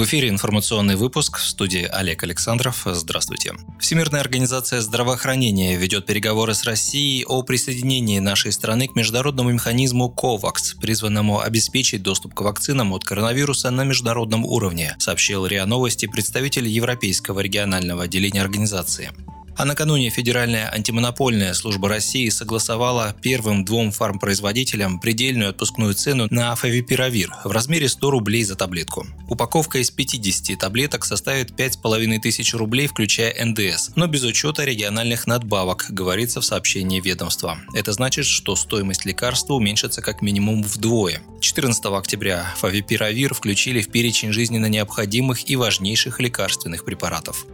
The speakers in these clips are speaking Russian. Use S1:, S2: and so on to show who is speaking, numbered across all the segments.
S1: В эфире информационный выпуск в студии Олег Александров. Здравствуйте. Всемирная организация здравоохранения ведет переговоры с Россией о присоединении нашей страны к международному механизму COVAX, призванному обеспечить доступ к вакцинам от коронавируса на международном уровне, сообщил РИА Новости представитель Европейского регионального отделения организации. А накануне Федеральная антимонопольная служба России согласовала первым двум фармпроизводителям предельную отпускную цену на фавипиравир в размере 100 рублей за таблетку. Упаковка из 50 таблеток составит 5,5 тысяч рублей, включая НДС, но без учета региональных надбавок, говорится в сообщении ведомства. Это значит, что стоимость лекарства уменьшится как минимум вдвое. 14 октября фавипиравир включили в перечень жизненно необходимых и важнейших лекарственных препаратов.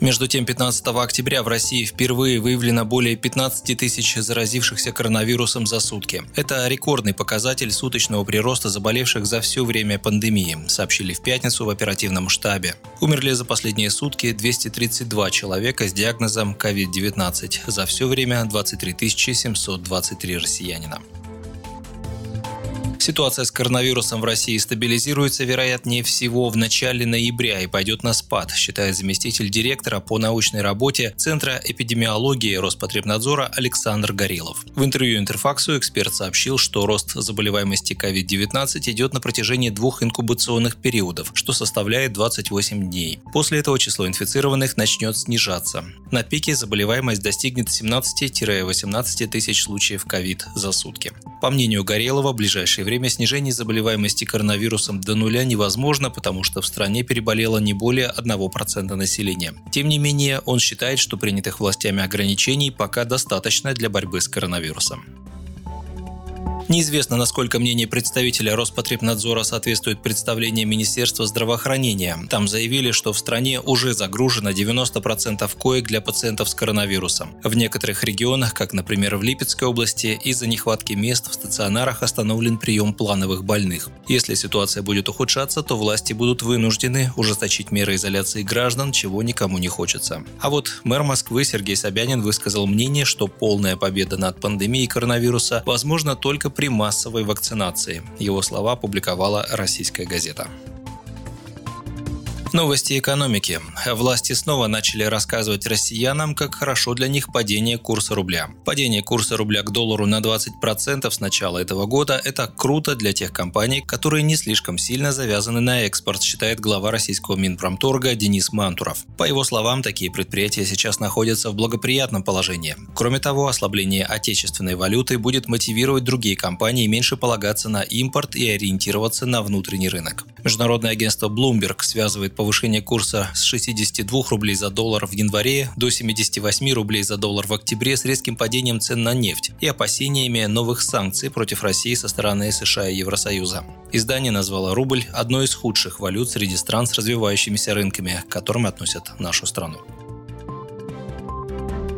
S1: Между тем, 15 октября в России впервые выявлено более 15 тысяч заразившихся коронавирусом за сутки. Это рекордный показатель суточного прироста заболевших за все время пандемии, сообщили в пятницу в оперативном штабе. Умерли за последние сутки 232 человека с диагнозом COVID-19. За все время 23 723 россиянина. Ситуация с коронавирусом в России стабилизируется, вероятнее всего, в начале ноября и пойдет на спад, считает заместитель директора по научной работе Центра эпидемиологии Роспотребнадзора Александр Горелов. В интервью Интерфаксу эксперт сообщил, что рост заболеваемости COVID-19 идет на протяжении двух инкубационных периодов, что составляет 28 дней. После этого число инфицированных начнет снижаться. На пике заболеваемость достигнет 17-18 тысяч случаев COVID за сутки. По мнению Горелова, в ближайшее время время снижение заболеваемости коронавирусом до нуля невозможно, потому что в стране переболело не более 1% населения. Тем не менее, он считает, что принятых властями ограничений пока достаточно для борьбы с коронавирусом. Неизвестно, насколько мнение представителя Роспотребнадзора соответствует представлениям Министерства здравоохранения. Там заявили, что в стране уже загружено 90% коек для пациентов с коронавирусом. В некоторых регионах, как, например, в Липецкой области, из-за нехватки мест в стационарах остановлен прием плановых больных. Если ситуация будет ухудшаться, то власти будут вынуждены ужесточить меры изоляции граждан, чего никому не хочется. А вот мэр Москвы Сергей Собянин высказал мнение, что полная победа над пандемией коронавируса возможна только при массовой вакцинации. Его слова опубликовала российская газета. Новости экономики. Власти снова начали рассказывать россиянам, как хорошо для них падение курса рубля. Падение курса рубля к доллару на 20% с начала этого года – это круто для тех компаний, которые не слишком сильно завязаны на экспорт, считает глава российского Минпромторга Денис Мантуров. По его словам, такие предприятия сейчас находятся в благоприятном положении. Кроме того, ослабление отечественной валюты будет мотивировать другие компании меньше полагаться на импорт и ориентироваться на внутренний рынок. Международное агентство Bloomberg связывает повышение курса с 62 рублей за доллар в январе до 78 рублей за доллар в октябре с резким падением цен на нефть и опасениями новых санкций против России со стороны США и Евросоюза. Издание назвало рубль одной из худших валют среди стран с развивающимися рынками, к которым относят нашу страну.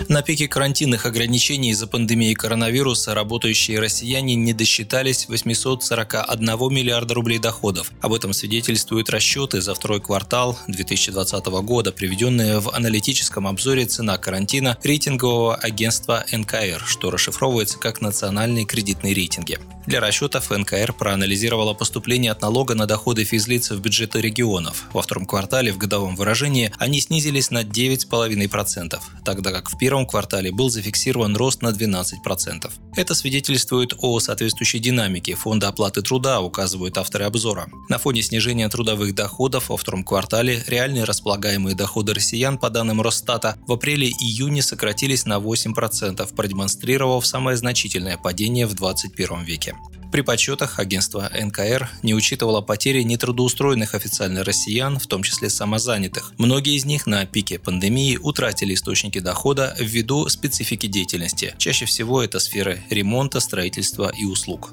S1: На пике карантинных ограничений из-за пандемии коронавируса работающие россияне не досчитались 841 миллиарда рублей доходов. Об этом свидетельствуют расчеты за второй квартал 2020 года, приведенные в аналитическом обзоре «Цена карантина» рейтингового агентства НКР, что расшифровывается как «Национальные кредитные рейтинги». Для расчетов НКР проанализировала поступление от налога на доходы физлиц в бюджеты регионов. Во втором квартале в годовом выражении они снизились на 9,5%, тогда как в первом квартале был зафиксирован рост на 12%. Это свидетельствует о соответствующей динамике фонда оплаты труда, указывают авторы обзора. На фоне снижения трудовых доходов во втором квартале реальные располагаемые доходы россиян по данным Росстата в апреле-июне сократились на 8%, продемонстрировав самое значительное падение в 21 веке. При подсчетах агентство НКР не учитывало потери нетрудоустроенных официально россиян, в том числе самозанятых. Многие из них на пике пандемии утратили источники дохода ввиду специфики деятельности. Чаще всего это сферы ремонта, строительства и услуг.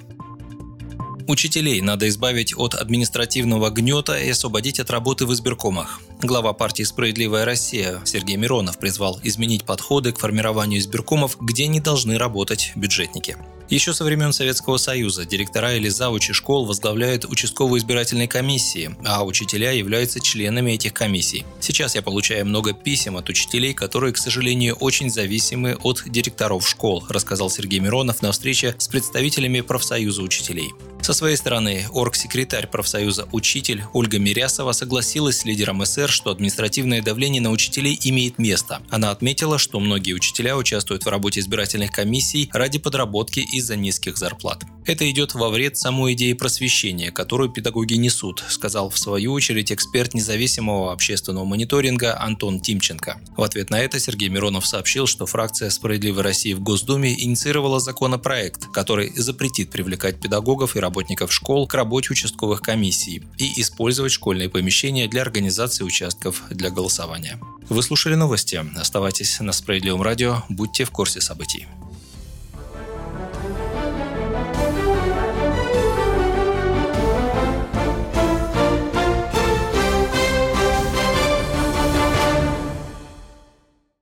S1: Учителей надо избавить от административного гнета и освободить от работы в избиркомах. Глава партии «Справедливая Россия» Сергей Миронов призвал изменить подходы к формированию избиркомов, где не должны работать бюджетники. Еще со времен Советского Союза директора или завучи школ возглавляют участковые избирательные комиссии, а учителя являются членами этих комиссий. Сейчас я получаю много писем от учителей, которые, к сожалению, очень зависимы от директоров школ, рассказал Сергей Миронов на встрече с представителями профсоюза учителей. Со своей стороны, оргсекретарь профсоюза «Учитель» Ольга Мирясова согласилась с лидером СР, что административное давление на учителей имеет место. Она отметила, что многие учителя участвуют в работе избирательных комиссий ради подработки из-за низких зарплат. Это идет во вред самой идеи просвещения, которую педагоги несут, сказал в свою очередь эксперт независимого общественного мониторинга Антон Тимченко. В ответ на это Сергей Миронов сообщил, что фракция «Справедливой России» в Госдуме инициировала законопроект, который запретит привлекать педагогов и работников школ к работе участковых комиссий и использовать школьные помещения для организации участков для голосования. Вы слушали новости. Оставайтесь на Справедливом радио, будьте в курсе событий.